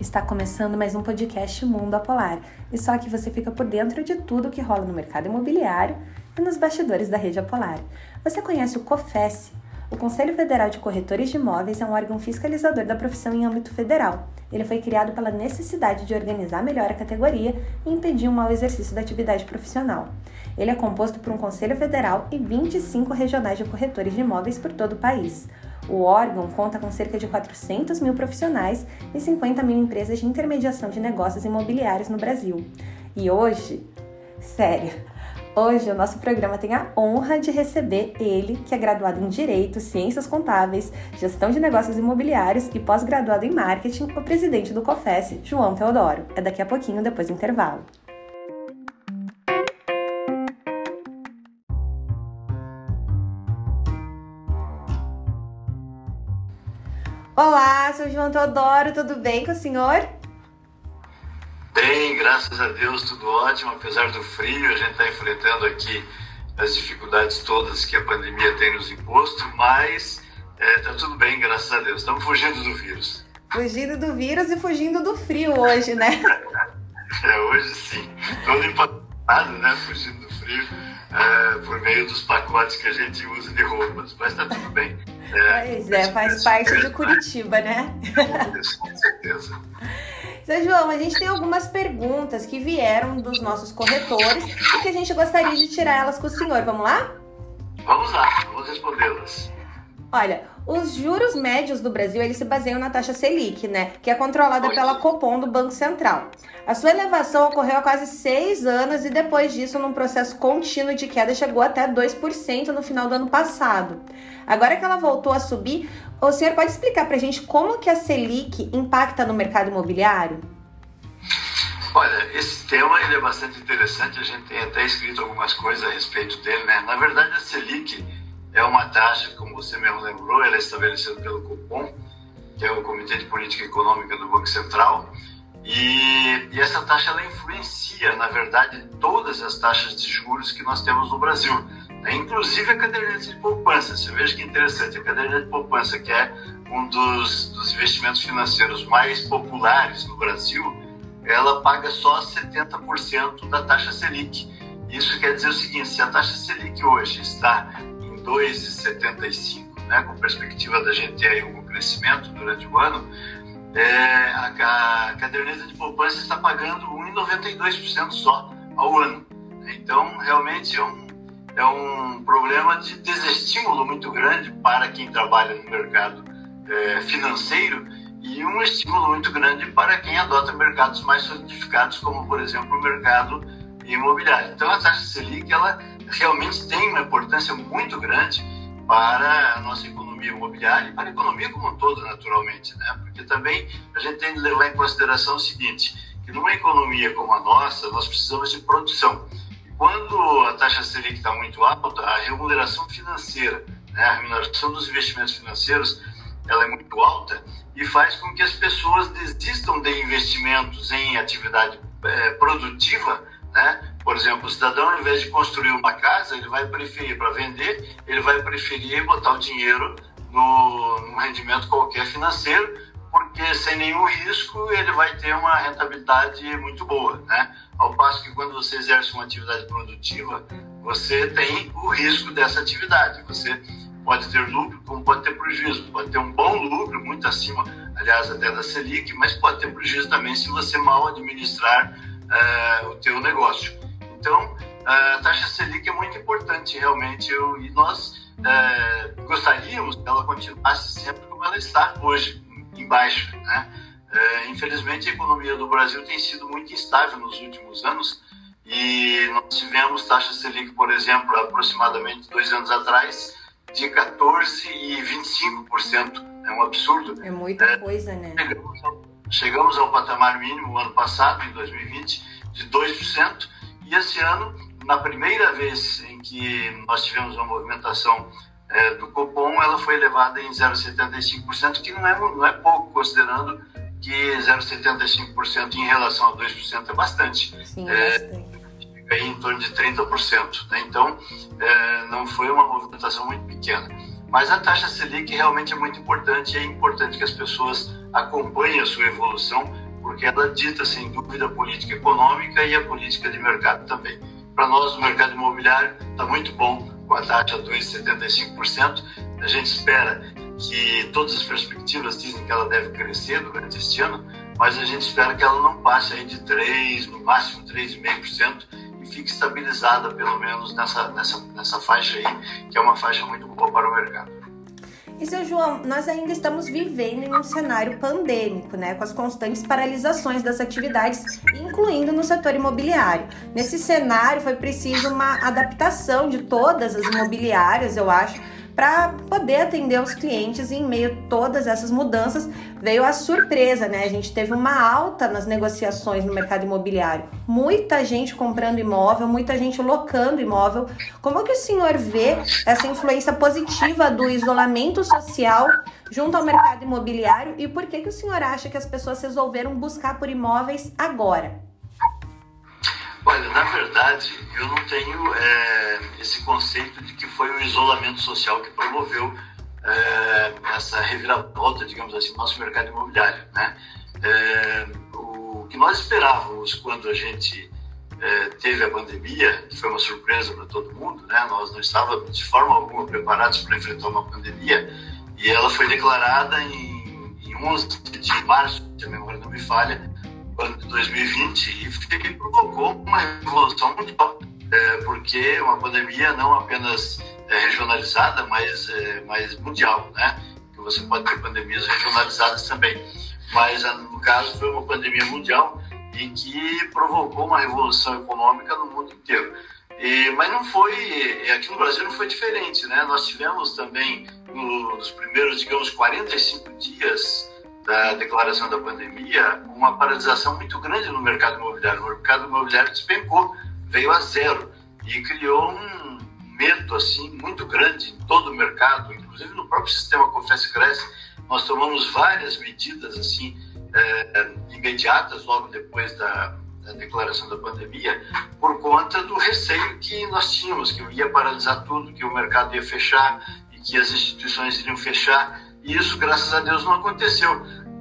Está começando mais um podcast Mundo Apolar. E só que você fica por dentro de tudo que rola no mercado imobiliário e nos bastidores da rede Apolar. Você conhece o COFES? O Conselho Federal de Corretores de Imóveis é um órgão fiscalizador da profissão em âmbito federal. Ele foi criado pela necessidade de organizar melhor a categoria e impedir o mau exercício da atividade profissional. Ele é composto por um Conselho Federal e 25 regionais de corretores de imóveis por todo o país. O órgão conta com cerca de 400 mil profissionais e 50 mil empresas de intermediação de negócios imobiliários no Brasil. E hoje, sério, hoje o nosso programa tem a honra de receber ele, que é graduado em Direito, Ciências Contábeis, Gestão de Negócios Imobiliários e pós-graduado em Marketing, o presidente do COFES, João Teodoro. É daqui a pouquinho, depois do intervalo. Olá, sou João Teodoro, tudo bem com o senhor? Bem, graças a Deus, tudo ótimo, apesar do frio, a gente está enfrentando aqui as dificuldades todas que a pandemia tem nos imposto, mas está é, tudo bem, graças a Deus. Estamos fugindo do vírus. Fugindo do vírus e fugindo do frio hoje, né? é, hoje sim. Todo empatado, né? Fugindo do frio é, por meio dos pacotes que a gente usa de roupas, mas está tudo bem. É, pois é, faz parte de Curitiba, né? Com certeza. Seu João, a gente tem algumas perguntas que vieram dos nossos corretores e que a gente gostaria de tirar elas com o senhor. Vamos lá? Vamos lá, vamos respondê-las. Olha, os juros médios do Brasil eles se baseiam na taxa Selic, né? Que é controlada pela Copom do Banco Central. A sua elevação ocorreu há quase seis anos e depois disso, num processo contínuo de queda, chegou até 2% no final do ano passado. Agora que ela voltou a subir, o senhor pode explicar para a gente como que a Selic impacta no mercado imobiliário? Olha, esse tema ele é bastante interessante, a gente tem até escrito algumas coisas a respeito dele, né? Na verdade, a Selic é uma taxa, como você mesmo lembrou, ela é estabelecida pelo Copom, que é o Comitê de Política Econômica do Banco Central, e, e, essa taxa ela influencia, na verdade, todas as taxas de juros que nós temos no Brasil, né? inclusive a caderneta de poupança. Você veja que interessante, a caderneta de poupança, que é um dos, dos investimentos financeiros mais populares no Brasil, ela paga só 70% da taxa Selic. Isso quer dizer o seguinte: se a taxa Selic hoje está 2,75, né, com perspectiva da gente ter aí algum crescimento durante o ano, é, a, a caderneta de poupança está pagando 1,92% só ao ano. Então, realmente é um, é um problema de desestímulo muito grande para quem trabalha no mercado é, financeiro e um estímulo muito grande para quem adota mercados mais solidificados, como, por exemplo, o mercado imobiliário. Então, a taxa Selic ela realmente tem uma importância muito grande para a nossa economia imobiliária e para a economia como um todo, naturalmente, né? Porque também a gente tem de levar em consideração o seguinte, que numa economia como a nossa, nós precisamos de produção. E quando a taxa Selic está muito alta, a remuneração financeira, né, a remuneração dos investimentos financeiros, ela é muito alta e faz com que as pessoas desistam de investimentos em atividade é, produtiva né? Por exemplo, o cidadão, ao invés de construir uma casa, ele vai preferir, para vender, ele vai preferir botar o dinheiro no, num rendimento qualquer financeiro, porque sem nenhum risco ele vai ter uma rentabilidade muito boa. Né? Ao passo que quando você exerce uma atividade produtiva, você tem o risco dessa atividade. Você pode ter lucro, como pode ter prejuízo. Pode ter um bom lucro, muito acima, aliás, até da Selic, mas pode ter prejuízo também se você mal administrar uh, o teu negócio. Então, a taxa Selic é muito importante realmente eu, e nós uh, gostaríamos que ela continuasse sempre como ela está hoje, embaixo. Né? Uh, infelizmente, a economia do Brasil tem sido muito instável nos últimos anos e nós tivemos taxa Selic, por exemplo, aproximadamente dois anos atrás, de 14% e 25%. É um absurdo. É muita coisa, né? Chegamos ao Chegamos ao patamar mínimo ano passado, em 2020, de 2%, e esse ano, na primeira vez em que nós tivemos uma movimentação é, do Copom, ela foi elevada em 0,75%, que não é, não é pouco, considerando que 0,75% em relação a 2% é bastante. Sim, é, bastante. Fica aí em torno de 30%. Né? Então, é, não foi uma movimentação muito pequena. Mas a taxa Selic realmente é muito importante e é importante que as pessoas acompanhem a sua evolução porque ela dita, sem dúvida, a política econômica e a política de mercado também. Para nós, o mercado imobiliário está muito bom, com a taxa 2,75%. A gente espera que todas as perspectivas dizem que ela deve crescer durante este ano, mas a gente espera que ela não passe aí de 3, no máximo 3,5% e fique estabilizada pelo menos nessa, nessa, nessa faixa aí, que é uma faixa muito boa para o mercado. E seu João, nós ainda estamos vivendo em um cenário pandêmico, né, com as constantes paralisações das atividades, incluindo no setor imobiliário. Nesse cenário foi preciso uma adaptação de todas as imobiliárias, eu acho, para poder atender os clientes e em meio a todas essas mudanças veio a surpresa, né? A gente teve uma alta nas negociações no mercado imobiliário. Muita gente comprando imóvel, muita gente locando imóvel. Como que o senhor vê essa influência positiva do isolamento social junto ao mercado imobiliário e por que que o senhor acha que as pessoas resolveram buscar por imóveis agora? Olha, na verdade, eu não tenho é, esse conceito de que foi o isolamento social que promoveu é, essa reviravolta, digamos assim, no nosso mercado imobiliário. Né? É, o que nós esperávamos quando a gente é, teve a pandemia, que foi uma surpresa para todo mundo, né? nós não estávamos de forma alguma preparados para enfrentar uma pandemia, e ela foi declarada em, em 11 de março, se a memória não me falha, ano de 2020 e provocou uma revolução mundial, é, porque uma pandemia não apenas é, regionalizada, mas, é, mas mundial, né? Que você pode ter pandemias regionalizadas também, mas no caso foi uma pandemia mundial e que provocou uma revolução econômica no mundo inteiro. E, mas não foi, aqui no Brasil não foi diferente, né? Nós tivemos também nos primeiros, digamos, 45 dias da declaração da pandemia, uma paralisação muito grande no mercado imobiliário. O mercado imobiliário despencou, veio a zero e criou um medo assim muito grande em todo o mercado, inclusive no próprio sistema Confesse Cresce. Nós tomamos várias medidas assim é, imediatas logo depois da, da declaração da pandemia, por conta do receio que nós tínhamos, que ia paralisar tudo, que o mercado ia fechar e que as instituições iriam fechar e isso, graças a Deus, não aconteceu.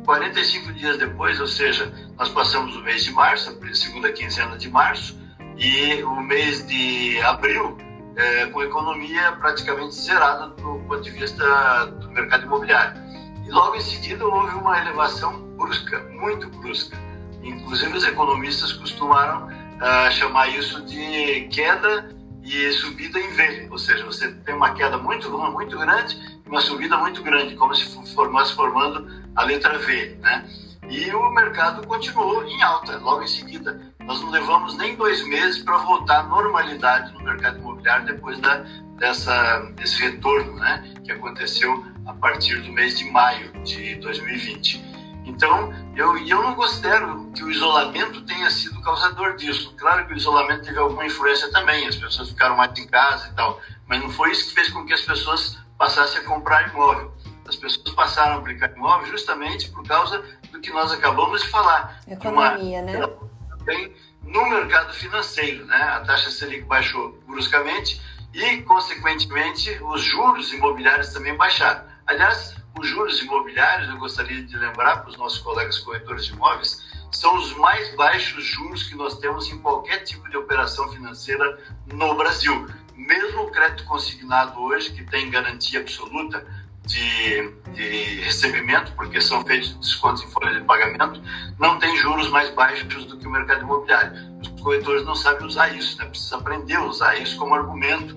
45 dias depois, ou seja, nós passamos o mês de março, a segunda quinzena de março, e o mês de abril, é, com economia praticamente zerada do ponto de vista do mercado imobiliário. E logo em seguida houve uma elevação brusca, muito brusca. Inclusive os economistas costumaram uh, chamar isso de queda e subida em V, ou seja, você tem uma queda muito, muito grande uma subida muito grande, como se formasse formando a letra V, né? E o mercado continuou em alta logo em seguida. Nós não levamos nem dois meses para voltar à normalidade no mercado imobiliário depois da, dessa, desse retorno, né? Que aconteceu a partir do mês de maio de 2020. Então, eu, eu não considero que o isolamento tenha sido causador disso. Claro que o isolamento teve alguma influência também, as pessoas ficaram mais em casa e tal, mas não foi isso que fez com que as pessoas passassem a comprar imóvel. As pessoas passaram a aplicar imóvel justamente por causa do que nós acabamos de falar. Economia, de uma, né? Também no mercado financeiro, né? A taxa Selic baixou bruscamente e, consequentemente, os juros imobiliários também baixaram. Aliás, os juros imobiliários, eu gostaria de lembrar para os nossos colegas corretores de imóveis, são os mais baixos juros que nós temos em qualquer tipo de operação financeira no Brasil. Mesmo o crédito consignado hoje, que tem garantia absoluta de, de recebimento, porque são feitos descontos em folha de pagamento, não tem juros mais baixos do que o mercado imobiliário. Os corretores não sabem usar isso, né? precisa aprender a usar isso como argumento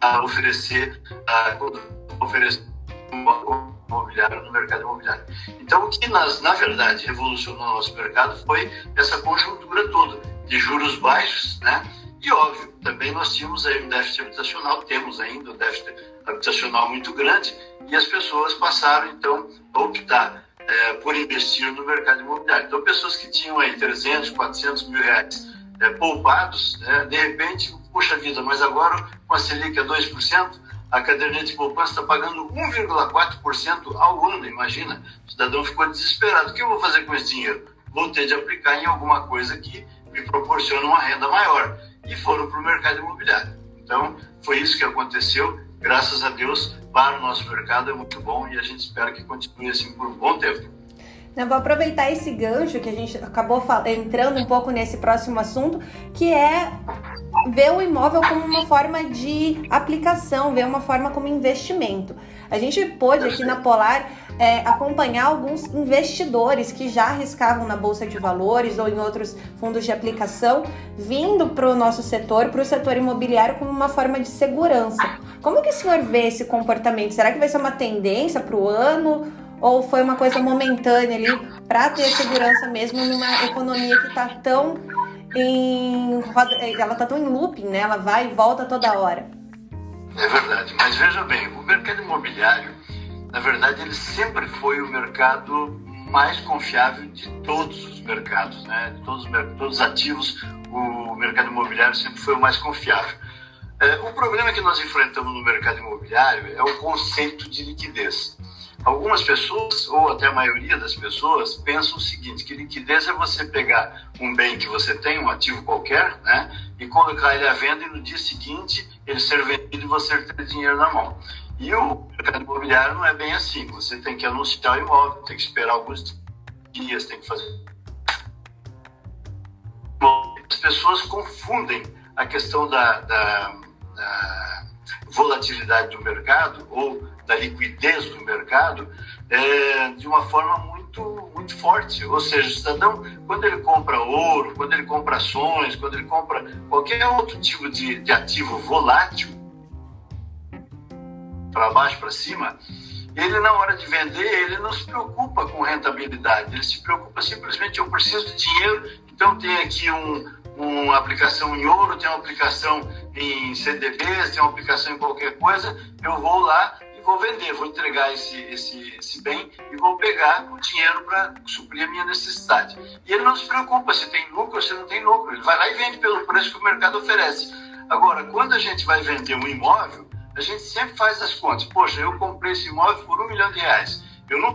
a oferecer, a oferecer imobiliário no mercado imobiliário. Então, o que nas, na verdade revolucionou o nosso mercado foi essa conjuntura toda de juros baixos, né? E óbvio, também nós tínhamos aí um déficit habitacional, temos ainda um déficit habitacional muito grande, e as pessoas passaram então a optar é, por investir no mercado imobiliário. Então, pessoas que tinham aí 300, 400 mil reais é, poupados, né, de repente, puxa vida, mas agora com a Selic a 2%, a caderneta de poupança está pagando 1,4% ao ano, imagina. O cidadão ficou desesperado. O que eu vou fazer com esse dinheiro? Vou ter de aplicar em alguma coisa que me proporcione uma renda maior. E foram para o mercado imobiliário. Então, foi isso que aconteceu. Graças a Deus, para o nosso mercado é muito bom e a gente espera que continue assim por um bom tempo. Eu vou aproveitar esse gancho que a gente acabou entrando um pouco nesse próximo assunto, que é ver o imóvel como uma forma de aplicação, ver uma forma como investimento. A gente pôde aqui na Polar é, acompanhar alguns investidores que já arriscavam na Bolsa de Valores ou em outros fundos de aplicação, vindo para o nosso setor, para o setor imobiliário, como uma forma de segurança. Como que o senhor vê esse comportamento? Será que vai ser uma tendência para o ano? Ou foi uma coisa momentânea ali para ter segurança mesmo numa economia que está tão em. Ela está tão em looping, né? Ela vai e volta toda hora. É verdade, mas veja bem, o mercado imobiliário, na verdade, ele sempre foi o mercado mais confiável de todos os mercados, né? De todos, todos os ativos, o mercado imobiliário sempre foi o mais confiável. É, o problema que nós enfrentamos no mercado imobiliário é o conceito de liquidez. Algumas pessoas, ou até a maioria das pessoas, pensam o seguinte, que liquidez é você pegar um bem que você tem, um ativo qualquer, né, e colocar ele à venda e no dia seguinte ele ser vendido e você ter dinheiro na mão. E o mercado imobiliário não é bem assim. Você tem que anunciar o imóvel, tem que esperar alguns dias, tem que fazer. As pessoas confundem a questão da, da, da volatilidade do mercado ou da liquidez do mercado é, de uma forma muito, muito forte. Ou seja, o cidadão, quando ele compra ouro, quando ele compra ações, quando ele compra qualquer outro tipo de, de ativo volátil, para baixo, para cima, ele na hora de vender, ele não se preocupa com rentabilidade, ele se preocupa simplesmente, eu preciso de dinheiro, então tem aqui um, uma aplicação em ouro, tem uma aplicação em CDBs, tem uma aplicação em qualquer coisa, eu vou lá vou vender, vou entregar esse, esse, esse bem e vou pegar o dinheiro para suprir a minha necessidade. E ele não se preocupa se tem lucro ou se não tem lucro, ele vai lá e vende pelo preço que o mercado oferece. Agora, quando a gente vai vender um imóvel, a gente sempre faz as contas. Poxa, eu comprei esse imóvel por um milhão de reais. Eu não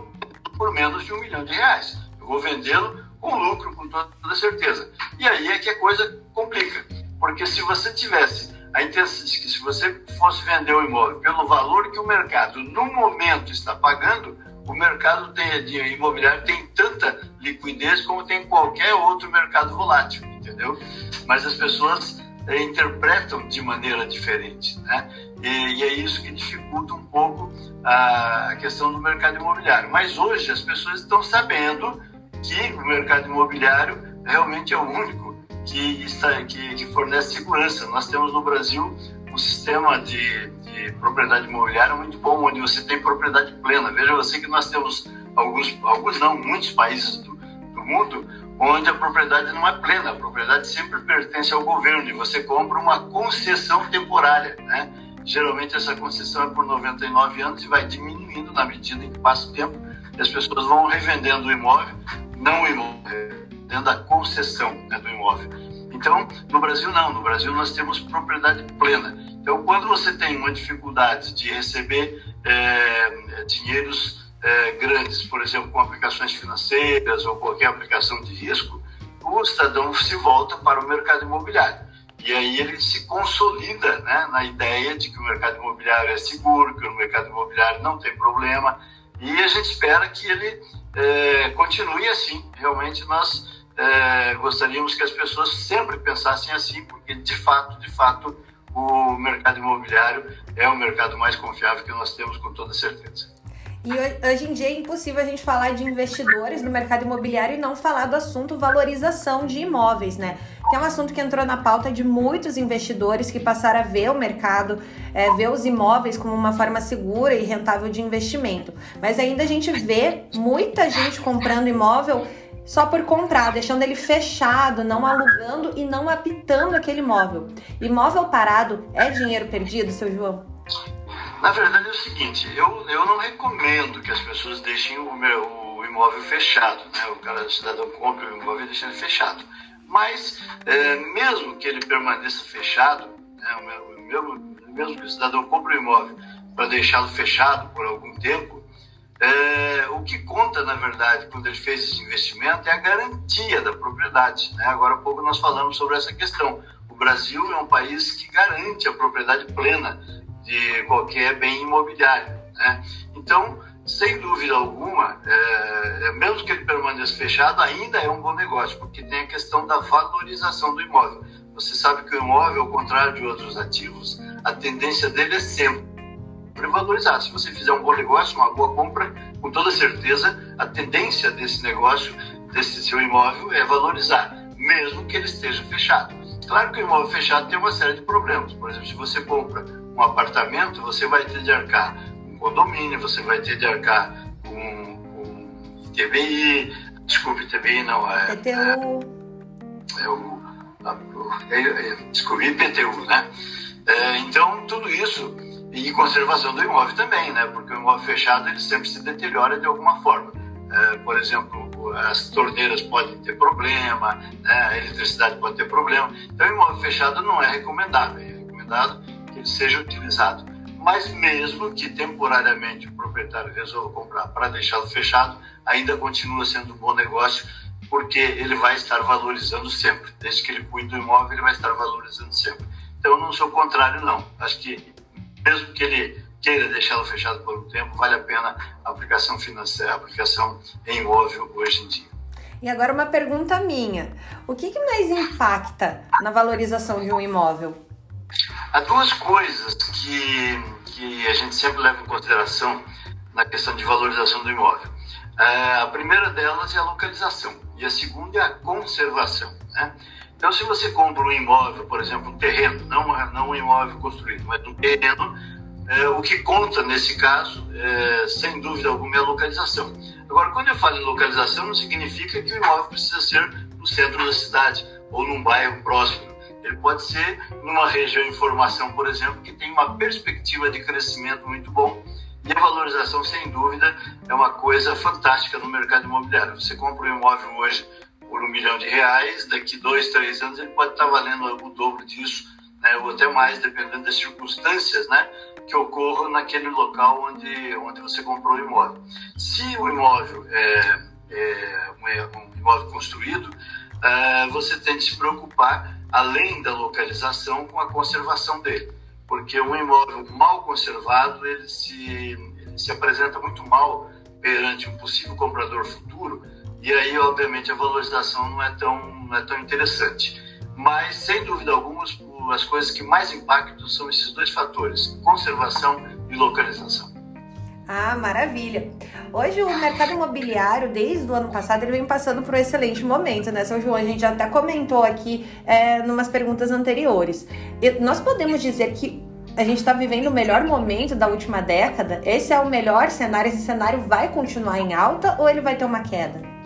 por menos de um milhão de reais. Eu vou vendê-lo com lucro, com toda certeza. E aí é que a coisa complica. Porque se você tivesse a intenção de que se você fosse vender o imóvel pelo valor que o mercado no momento está pagando, o mercado de imobiliário tem tanta liquidez como tem qualquer outro mercado volátil, entendeu? Mas as pessoas é, interpretam de maneira diferente, né? E, e, é isso que dificulta um pouco a, a questão do mercado imobiliário. Mas hoje as pessoas estão sabendo que o mercado imobiliário realmente é o único que, está, que, que fornece segurança. Nós temos no Brasil um sistema de, de, propriedade imobiliária muito bom, onde você tem propriedade plena. Veja você que nós temos alguns, alguns não, muitos países do, do mundo onde a propriedade não é plena, a propriedade sempre pertence ao governo e você compra uma concessão temporária, né? Geralmente essa concessão é por 99 anos e vai diminuindo na medida em que passa o tempo e as pessoas vão revendendo o imóvel, não o imóvel, dentro da concessão né, do imóvel. Então, no Brasil não, no Brasil nós temos propriedade plena. Então, quando você tem uma dificuldade de receber é, dinheiros é, grandes, por exemplo, com aplicações financeiras ou qualquer aplicação de risco, o cidadão se volta para o mercado imobiliário. E aí ele se consolida né, na ideia de que o mercado imobiliário é seguro, que o mercado imobiliário não tem problema, e a gente espera que ele é, continue assim. Realmente nós é, gostaríamos que as pessoas sempre pensassem assim, porque de fato, de fato, o mercado imobiliário é o mercado mais confiável que nós temos com toda certeza. E hoje em dia é impossível a gente falar de investidores no mercado imobiliário e não falar do assunto valorização de imóveis, né? Que é um assunto que entrou na pauta de muitos investidores que passaram a ver o mercado, é, ver os imóveis como uma forma segura e rentável de investimento. Mas ainda a gente vê muita gente comprando imóvel só por comprar, deixando ele fechado, não alugando e não habitando aquele imóvel. Imóvel parado é dinheiro perdido, seu João? Na verdade é o seguinte, eu, eu não recomendo que as pessoas deixem o, meu, imóvel fechado, né? O cara, o cidadão compra o imóvel e deixa ele fechado. Mas, é, mesmo que ele permaneça fechado, né? o mesmo, mesmo que o cidadão compre o imóvel para deixá-lo fechado por algum tempo, é, o que conta, na verdade, quando ele fez esse investimento é a garantia da propriedade. Né? Agora há pouco nós falamos sobre essa questão. O Brasil é um país que garante a propriedade plena de qualquer bem imobiliário. Né? Então, sem dúvida alguma, é, mesmo que ele permaneça fechado, ainda é um bom negócio, porque tem a questão da valorização do imóvel. Você sabe que o imóvel, ao contrário de outros ativos, a tendência dele é sempre valorizar. Se você fizer um bom negócio, uma boa compra, com toda certeza, a tendência desse negócio, desse seu imóvel, é valorizar, mesmo que ele esteja fechado. Claro que o imóvel fechado tem uma série de problemas. Por exemplo, se você compra um apartamento, você vai ter de arcar com condomínio, você vai ter de arcar com, com ITBI, desculpe, ITBI não, é... PTU. É, é o, é, é, desculpe, IPTU, né? É, então, tudo isso e conservação do imóvel também, né? Porque o imóvel fechado ele sempre se deteriora de alguma forma. É, por exemplo, as torneiras podem ter problema, né? a eletricidade pode ter problema. Então, o imóvel fechado não é recomendável. É recomendado que ele seja utilizado. Mas mesmo que temporariamente o proprietário resolva comprar para deixá-lo fechado, ainda continua sendo um bom negócio, porque ele vai estar valorizando sempre. Desde que ele cuide do imóvel, ele vai estar valorizando sempre. Então, eu não sou contrário, não. Acho que mesmo que ele queira deixá-lo fechado por um tempo, vale a pena a aplicação financeira, a aplicação em imóvel hoje em dia. E agora uma pergunta minha: o que, que mais impacta na valorização de um imóvel? Há duas coisas que, que a gente sempre leva em consideração na questão de valorização do imóvel. É, a primeira delas é a localização e a segunda é a conservação. Né? Então, se você compra um imóvel, por exemplo, um terreno, não, não um imóvel construído, mas um terreno, é, o que conta nesse caso, é, sem dúvida alguma, é a localização. Agora, quando eu falo em localização, não significa que o imóvel precisa ser no centro da cidade ou num bairro próximo. Ele pode ser numa região em formação, por exemplo, que tem uma perspectiva de crescimento muito bom. E a valorização, sem dúvida, é uma coisa fantástica no mercado imobiliário. Você compra um imóvel hoje por um milhão de reais, daqui dois, três anos ele pode estar valendo o dobro disso, né, ou até mais, dependendo das circunstâncias né, que ocorram naquele local onde, onde você comprou o imóvel. Se o imóvel é, é um imóvel construído, é, você tem que se preocupar, além da localização, com a conservação dele. Porque um imóvel mal conservado, ele se, ele se apresenta muito mal perante um possível comprador futuro, e aí, obviamente, a valorização não é tão, não é tão interessante. Mas, sem dúvida alguma, as coisas que mais impactam são esses dois fatores: conservação e localização. Ah, maravilha! Hoje o mercado imobiliário, desde o ano passado, ele vem passando por um excelente momento, né, São João? A gente já até comentou aqui é, numas perguntas anteriores. E nós podemos dizer que a gente está vivendo o melhor momento da última década? Esse é o melhor cenário? Esse cenário vai continuar em alta ou ele vai ter uma queda?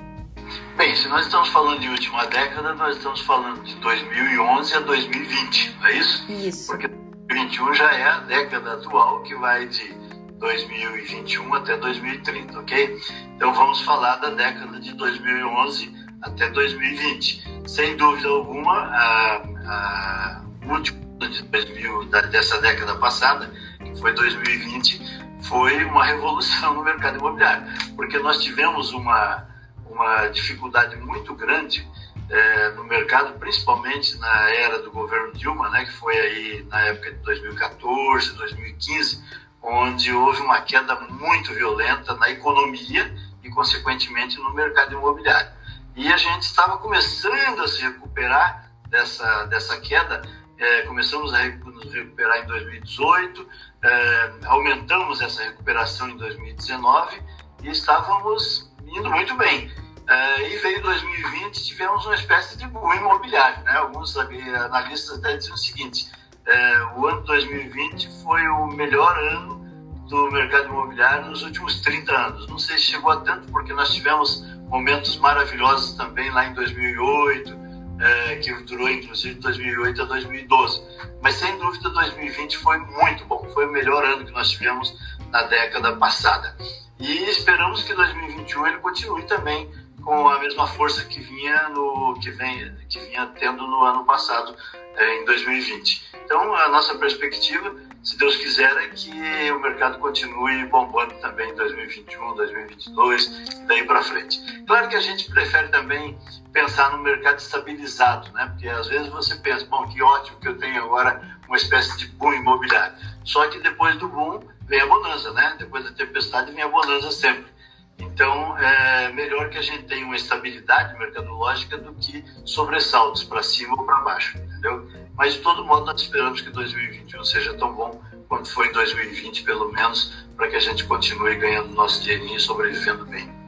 Bem, se nós estamos falando de última década, nós estamos falando de 2011 a 2020, não é isso? Isso. Porque 2021 já é a década atual que vai de 2021 até 2030, ok? Então vamos falar da década de 2011 até 2020. Sem dúvida alguma, a, a última de 2000, dessa década passada, que foi 2020, foi uma revolução no mercado imobiliário, porque nós tivemos uma uma dificuldade muito grande é, no mercado, principalmente na era do governo Dilma, né, que foi aí na época de 2014, 2015, onde houve uma queda muito violenta na economia e, consequentemente, no mercado imobiliário. E a gente estava começando a se recuperar dessa, dessa queda, é, começamos a nos recuperar em 2018, é, aumentamos essa recuperação em 2019 e estávamos indo muito bem. Uh, e veio 2020 tivemos uma espécie de boom imobiliário. Né? Alguns analistas até dizem o seguinte: uh, o ano 2020 foi o melhor ano do mercado imobiliário nos últimos 30 anos. Não sei se chegou a tanto, porque nós tivemos momentos maravilhosos também lá em 2008, uh, eh, que durou inclusive de 2008 a 2012. Mas sem dúvida 2020 foi muito bom, foi o melhor ano que nós tivemos na década passada. E esperamos que 2021 ele continue também com a mesma força que vinha no que vem que vinha tendo no ano passado é, em 2020. Então a nossa perspectiva, se Deus quiser, é que o mercado continue bombando também em 2021, 2022 e daí para frente. Claro que a gente prefere também pensar no mercado estabilizado, né? Porque às vezes você pensa, bom, que ótimo que eu tenho agora uma espécie de boom imobiliário. Só que depois do boom vem a bonança, né? Depois da tempestade vem a bonança sempre. Então, é melhor que a gente tenha uma estabilidade mercadológica do que sobressaltos para cima ou para baixo, entendeu? Mas, de todo modo, nós esperamos que 2021 seja tão bom quanto foi em 2020, pelo menos, para que a gente continue ganhando nosso dinheirinho e sobrevivendo bem.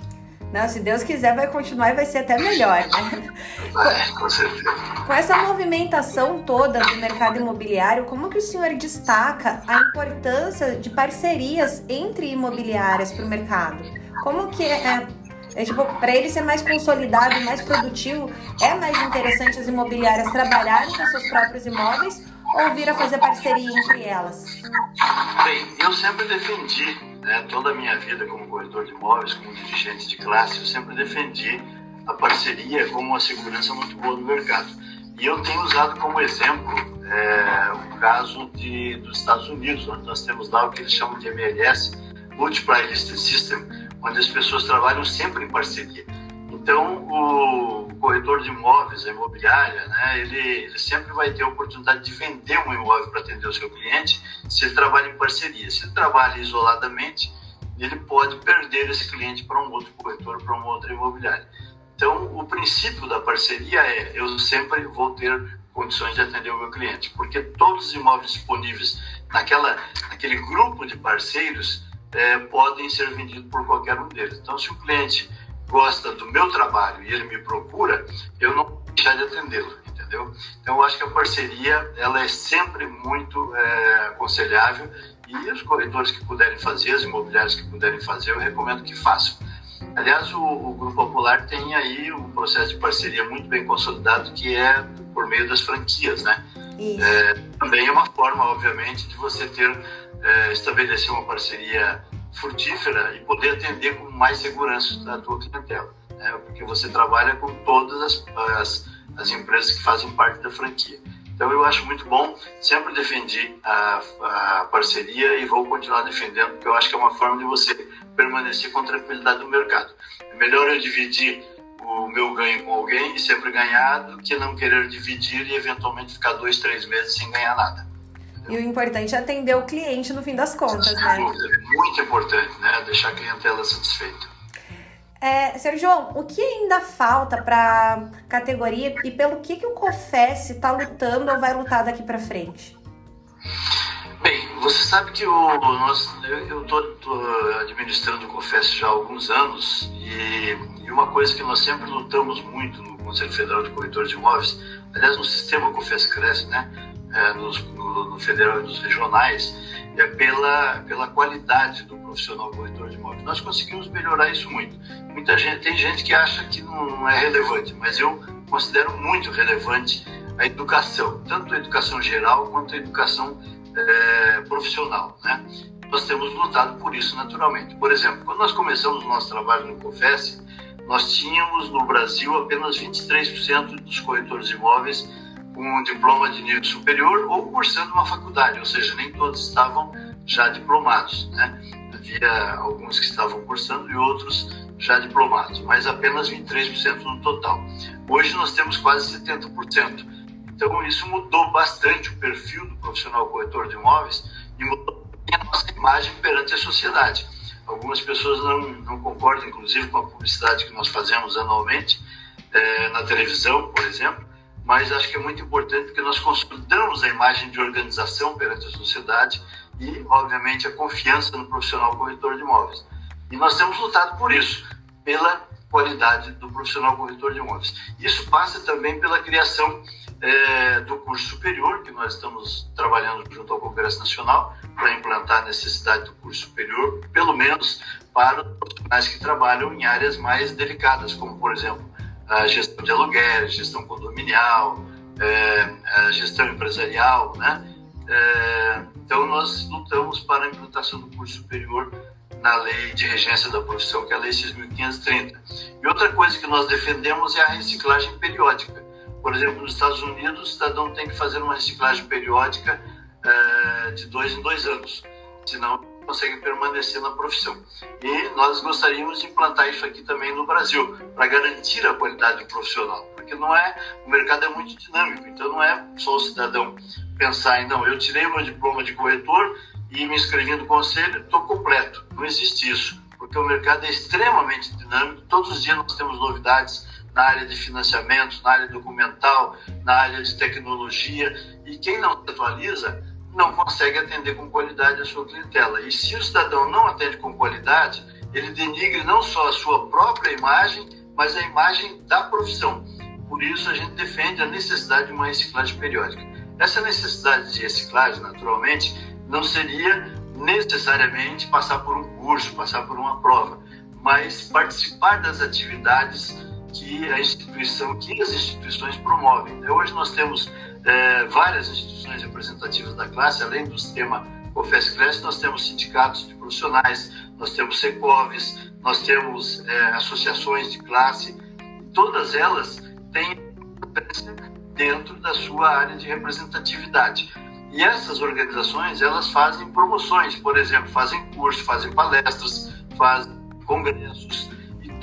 Não, se Deus quiser, vai continuar e vai ser até melhor, né? É, com certeza. Com essa movimentação toda do mercado imobiliário, como que o senhor destaca a importância de parcerias entre imobiliárias para o mercado? Como que é, é tipo, para ele ser mais consolidado mais produtivo, é mais interessante as imobiliárias trabalharem com seus próprios imóveis ou vir a fazer parceria entre elas? Bem, eu sempre defendi, né, toda a minha vida como corretor de imóveis, como dirigente de classe, eu sempre defendi a parceria como uma segurança muito boa no mercado. E eu tenho usado como exemplo é, o caso de, dos Estados Unidos, onde nós temos lá o que eles chamam de MLS, Multiplier Listed System, onde as pessoas trabalham sempre em parceria. Então, o corretor de imóveis, a imobiliária, né, ele, ele sempre vai ter a oportunidade de vender um imóvel para atender o seu cliente se ele trabalha em parceria. Se ele trabalha isoladamente, ele pode perder esse cliente para um outro corretor, para uma outra imobiliária. Então, o princípio da parceria é: eu sempre vou ter condições de atender o meu cliente, porque todos os imóveis disponíveis naquela, naquele grupo de parceiros é, podem ser vendidos por qualquer um deles. Então, se o cliente gosta do meu trabalho e ele me procura, eu não vou deixar de atendê-lo, entendeu? Então, eu acho que a parceria ela é sempre muito é, aconselhável e os corretores que puderem fazer, as imobiliárias que puderem fazer, eu recomendo que façam. Aliás, o, o, Grupo Popular tem aí um processo de parceria muito bem consolidado que é por meio das franquias, né? É, também é uma forma, obviamente, de você ter é, estabelecer uma parceria frutífera e poder atender com mais segurança a tua clientela, né? porque você trabalha com todas as, as, as, empresas que fazem parte da franquia. Então eu acho muito bom, sempre defendi a, a parceria e vou continuar defendendo, porque eu acho que é uma forma de você permanecer com tranquilidade no mercado. É melhor eu dividir o meu ganho com alguém e sempre ganhar do que não querer dividir e eventualmente ficar dois, três meses sem ganhar nada. E o importante é atender o cliente no fim das contas, né? Muito importante, né? Deixar a clientela satisfeita. É, Sérgio João, o que ainda falta para a categoria e pelo que, que o COFES está lutando ou vai lutar daqui para frente? Bem, você sabe que o, nós, eu estou administrando o COFES já há alguns anos e, e, uma coisa que nós sempre lutamos muito no Conselho Federal de Corretores de Imóveis, aliás, no sistema COFES Cresce, né? É, nos, no, no, federal e nos regionais é pela, pela qualidade do profissional corretor de imóveis. Nós conseguimos melhorar isso muito. Muita gente, tem gente que acha que não é relevante, mas eu considero muito relevante a educação, tanto a educação geral quanto a educação é, profissional, né? Nós temos lutado por isso naturalmente. Por exemplo, quando nós começamos o nosso trabalho no COFES, nós tínhamos no Brasil apenas 23% dos corretores de imóveis com um diploma de nível superior ou cursando uma faculdade, ou seja, nem todos estavam já diplomados, né? Havia alguns que estavam cursando e outros já diplomados, mas apenas 23% no total. Hoje nós temos quase 70%. Então isso mudou bastante o perfil do profissional corretor de imóveis e mudou a nossa imagem perante a sociedade. Algumas pessoas não, não concordam, inclusive, com a publicidade que nós fazemos anualmente é, na televisão, por exemplo, mas acho que é muito importante porque nós consolidamos a imagem de organização perante a sociedade e, obviamente, a confiança no profissional corretor de imóveis. E nós temos lutado por isso, pela qualidade do profissional corretor de imóveis. Isso passa também pela criação é, do curso superior, que nós estamos trabalhando junto ao Congresso Nacional para implantar a necessidade do curso superior, pelo menos para os profissionais que trabalham em áreas mais delicadas, como, por exemplo, a gestão de aluguéis, gestão condominial, é, a gestão empresarial, né? É, então nós lutamos para a implantação do curso superior na lei de regência da profissão, que é a lei 6.530. E outra coisa que nós defendemos é a reciclagem periódica. Por exemplo, nos Estados Unidos, o cidadão tem que fazer uma reciclagem periódica é, de dois em dois anos, senão conseguem permanecer na profissão. E nós gostaríamos de implantar isso aqui também no Brasil, para garantir a qualidade profissional, porque não é, o mercado é muito dinâmico, então não é só o cidadão pensar em, não, eu tirei meu diploma de corretor e me inscrevi no conselho, estou completo. Não existe isso, porque o mercado é extremamente dinâmico. Todos os dias nós temos novidades na área de financiamento, na área documental, na área de tecnologia, e quem não se atualiza não consegue atender com qualidade a sua clientela. E se o cidadão não atende com qualidade, ele denigre não só a sua própria imagem, mas a imagem da profissão. Por isso, a gente defende a necessidade de uma reciclagem periódica. Essa necessidade de reciclagem, naturalmente, não seria necessariamente passar por um curso, passar por uma prova, mas participar das atividades que a instituição, que as instituições promovem. Hoje nós temos é, várias instituições representativas da classe, além do sistema COFES-CRES, nós temos sindicatos de profissionais, nós temos SECOVs, nós temos é, associações de classe, todas elas têm dentro da sua área de representatividade. E essas organizações, elas fazem promoções, por exemplo, fazem cursos, fazem palestras, fazem congressos,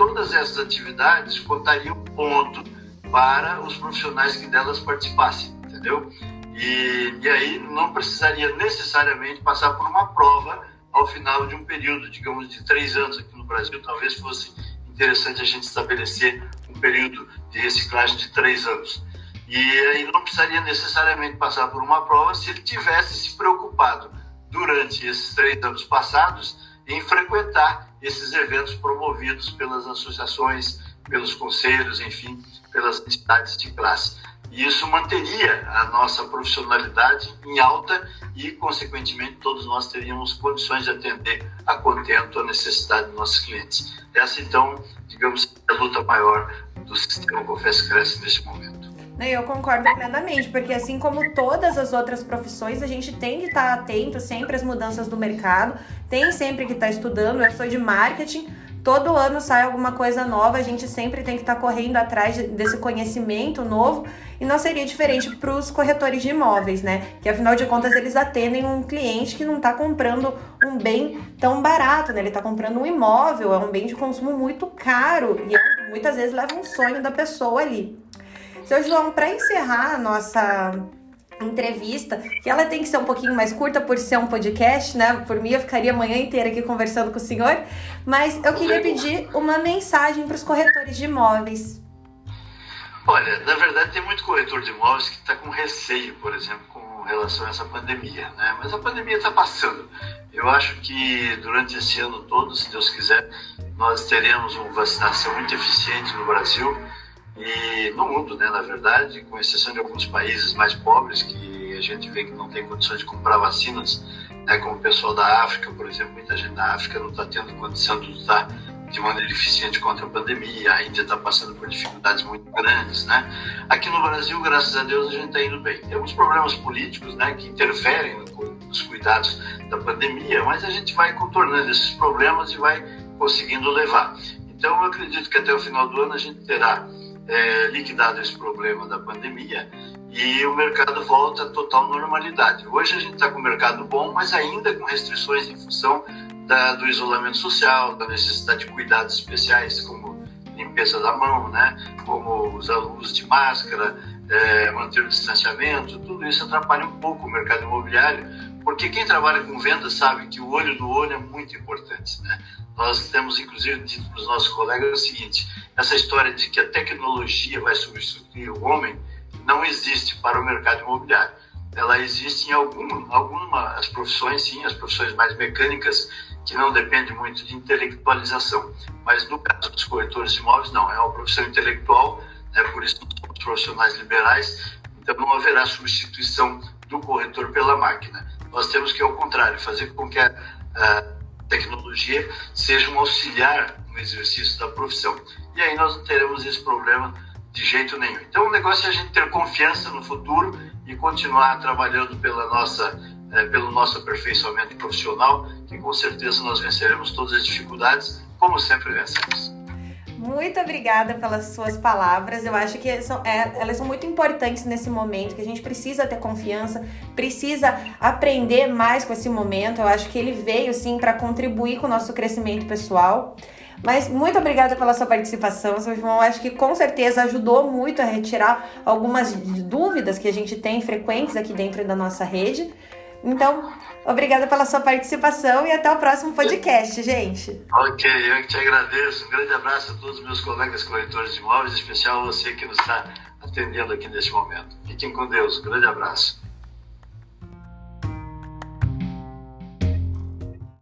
todas essas atividades contariam ponto para os profissionais que delas participassem entendeu? E, e aí não precisaria necessariamente passar por uma prova ao final de um período, digamos, de três anos aqui no Brasil. Talvez fosse interessante a gente estabelecer um período de reciclagem de três anos. E aí não precisaria necessariamente passar por uma prova se ele tivesse se preocupado durante esses três anos passados em frequentar esses eventos promovidos pelas associações, pelos conselhos, enfim, pelas entidades de classe. E isso manteria a nossa profissionalidade em alta e, consequentemente, todos nós teríamos condições de atender a contento a necessidade dos nossos clientes. Essa, então, digamos, é a luta maior do sistema Confesso Cresce neste momento. Eu concordo plenamente, porque assim como todas as outras profissões, a gente tem que estar atento sempre às mudanças do mercado, tem sempre que estar estudando. Eu sou de marketing, todo ano sai alguma coisa nova, a gente sempre tem que estar correndo atrás desse conhecimento novo e não seria diferente para os corretores de imóveis, né? Que afinal de contas eles atendem um cliente que não está comprando um bem tão barato, né? Ele está comprando um imóvel, é um bem de consumo muito caro e é, muitas vezes leva um sonho da pessoa ali. Seu João, para encerrar a nossa entrevista, que ela tem que ser um pouquinho mais curta por ser um podcast, né? Por mim eu ficaria a manhã inteira aqui conversando com o senhor, mas eu queria pedir uma mensagem para os corretores de imóveis. Olha, na verdade tem muito corretor de imóveis que está com receio, por exemplo, com relação a essa pandemia, né? Mas a pandemia está passando. Eu acho que durante esse ano todo, se Deus quiser, nós teremos uma vacinação muito eficiente no Brasil e no mundo, né, na verdade, com exceção de alguns países mais pobres que a gente vê que não tem condições de comprar vacinas, né, como o pessoal da África, por exemplo, muita gente da África não está tendo condição de lutar de maneira eficiente contra a pandemia, a Índia está passando por dificuldades muito grandes, né? Aqui no Brasil, graças a Deus, a gente está indo bem. Temos problemas políticos, né, que interferem nos cuidados da pandemia, mas a gente vai contornando esses problemas e vai conseguindo levar. Então, eu acredito que até o final do ano a gente terá é, liquidado esse problema da pandemia e o mercado volta à total normalidade. Hoje a gente está com o mercado bom, mas ainda com restrições em função da, do isolamento social, da necessidade de cuidados especiais, como limpeza da mão, né? como usar uso de máscara, é, manter o distanciamento, tudo isso atrapalha um pouco o mercado imobiliário, porque quem trabalha com venda sabe que o olho no olho é muito importante. Né? Nós temos, inclusive, dito para os nossos colegas o seguinte: essa história de que a tecnologia vai substituir o homem não existe para o mercado imobiliário. Ela existe em alguma, algumas profissões, sim, as profissões mais mecânicas, que não dependem muito de intelectualização. Mas no caso dos corretores de imóveis, não, é uma profissão intelectual, né, por isso somos profissionais liberais, então não haverá substituição do corretor pela máquina. Nós temos que, ao contrário, fazer com que a, a tecnologia seja um auxiliar no exercício da profissão. E aí nós não teremos esse problema de jeito nenhum. Então o negócio é a gente ter confiança no futuro e continuar trabalhando pela nossa, é, pelo nosso aperfeiçoamento profissional, que com certeza nós venceremos todas as dificuldades, como sempre vencemos. Muito obrigada pelas suas palavras. Eu acho que são, é, elas são muito importantes nesse momento, que a gente precisa ter confiança, precisa aprender mais com esse momento. Eu acho que ele veio sim para contribuir com o nosso crescimento pessoal. Mas muito obrigada pela sua participação, seu João. Acho que com certeza ajudou muito a retirar algumas dúvidas que a gente tem frequentes aqui dentro da nossa rede. Então, Obrigada pela sua participação e até o próximo podcast, gente. Ok, eu que te agradeço. Um grande abraço a todos os meus colegas corretores de imóveis, em especial você que nos está atendendo aqui neste momento. Fiquem com Deus. Um grande abraço.